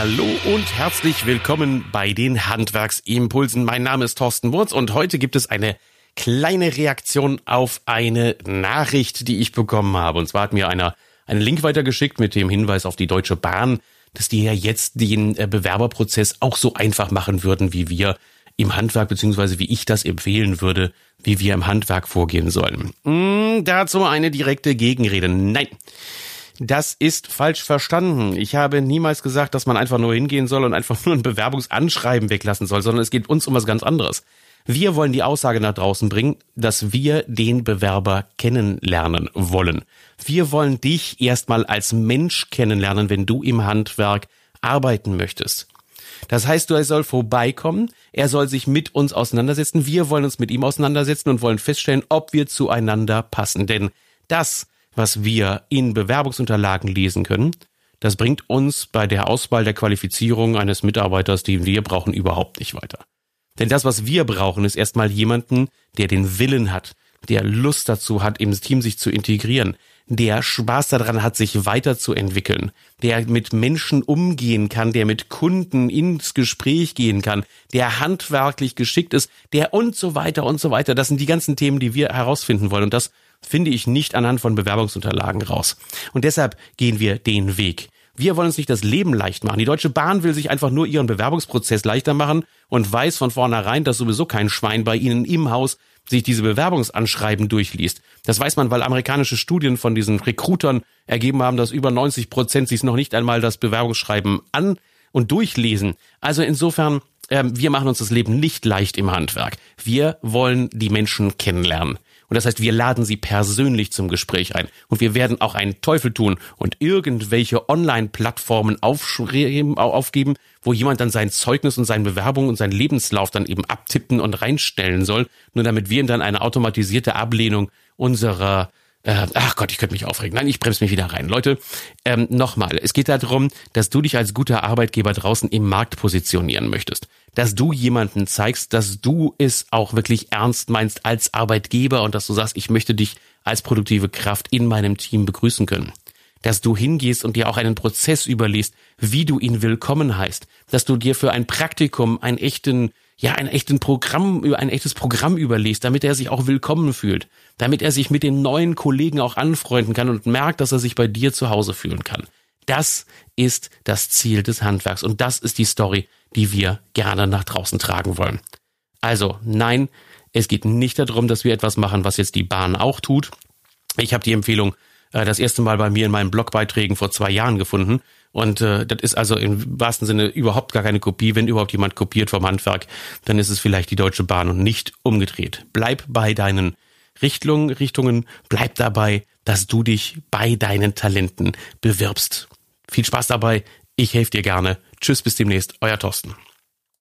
Hallo und herzlich willkommen bei den Handwerksimpulsen. Mein Name ist Thorsten Wurz und heute gibt es eine kleine Reaktion auf eine Nachricht, die ich bekommen habe. Und zwar hat mir einer einen Link weitergeschickt mit dem Hinweis auf die Deutsche Bahn, dass die ja jetzt den äh, Bewerberprozess auch so einfach machen würden, wie wir im Handwerk, beziehungsweise wie ich das empfehlen würde, wie wir im Handwerk vorgehen sollen. Hm, dazu eine direkte Gegenrede. Nein. Das ist falsch verstanden. Ich habe niemals gesagt, dass man einfach nur hingehen soll und einfach nur ein Bewerbungsanschreiben weglassen soll, sondern es geht uns um was ganz anderes. Wir wollen die Aussage nach draußen bringen, dass wir den Bewerber kennenlernen wollen. Wir wollen dich erstmal als Mensch kennenlernen, wenn du im Handwerk arbeiten möchtest. Das heißt, er soll vorbeikommen, er soll sich mit uns auseinandersetzen, wir wollen uns mit ihm auseinandersetzen und wollen feststellen, ob wir zueinander passen. Denn das, was wir in Bewerbungsunterlagen lesen können, das bringt uns bei der Auswahl der Qualifizierung eines Mitarbeiters, den wir brauchen, überhaupt nicht weiter. Denn das, was wir brauchen, ist erstmal jemanden, der den Willen hat, der Lust dazu hat, im Team sich zu integrieren, der Spaß daran hat, sich weiterzuentwickeln, der mit Menschen umgehen kann, der mit Kunden ins Gespräch gehen kann, der handwerklich geschickt ist, der und so weiter und so weiter. Das sind die ganzen Themen, die wir herausfinden wollen. Und das finde ich nicht anhand von Bewerbungsunterlagen raus. Und deshalb gehen wir den Weg. Wir wollen uns nicht das Leben leicht machen. Die Deutsche Bahn will sich einfach nur ihren Bewerbungsprozess leichter machen und weiß von vornherein, dass sowieso kein Schwein bei ihnen im Haus sich diese Bewerbungsanschreiben durchliest. Das weiß man, weil amerikanische Studien von diesen Recruitern ergeben haben, dass über 90 Prozent sich noch nicht einmal das Bewerbungsschreiben an und durchlesen. Also insofern, äh, wir machen uns das Leben nicht leicht im Handwerk. Wir wollen die Menschen kennenlernen. Und das heißt, wir laden sie persönlich zum Gespräch ein. Und wir werden auch einen Teufel tun und irgendwelche Online-Plattformen aufgeben, wo jemand dann sein Zeugnis und seine Bewerbung und seinen Lebenslauf dann eben abtippen und reinstellen soll, nur damit wir ihm dann eine automatisierte Ablehnung unserer äh, ach Gott, ich könnte mich aufregen. Nein, ich bremse mich wieder rein. Leute, ähm, nochmal, es geht darum, dass du dich als guter Arbeitgeber draußen im Markt positionieren möchtest. Dass du jemanden zeigst, dass du es auch wirklich ernst meinst als Arbeitgeber und dass du sagst, ich möchte dich als produktive Kraft in meinem Team begrüßen können. Dass du hingehst und dir auch einen Prozess überliest, wie du ihn willkommen heißt. Dass du dir für ein Praktikum einen echten ja, ein echten Programm, ein echtes Programm überliest, damit er sich auch willkommen fühlt, damit er sich mit den neuen Kollegen auch anfreunden kann und merkt, dass er sich bei dir zu Hause fühlen kann. Das ist das Ziel des Handwerks und das ist die Story, die wir gerne nach draußen tragen wollen. Also, nein, es geht nicht darum, dass wir etwas machen, was jetzt die Bahn auch tut. Ich habe die Empfehlung äh, das erste Mal bei mir in meinen Blogbeiträgen vor zwei Jahren gefunden und äh, das ist also im wahrsten Sinne überhaupt gar keine Kopie. Wenn überhaupt jemand kopiert vom Handwerk, dann ist es vielleicht die Deutsche Bahn und nicht umgedreht. Bleib bei deinen Richtungen, Richtungen, bleib dabei, dass du dich bei deinen Talenten bewirbst. Viel Spaß dabei. Ich helfe dir gerne. Tschüss, bis demnächst. Euer Thorsten.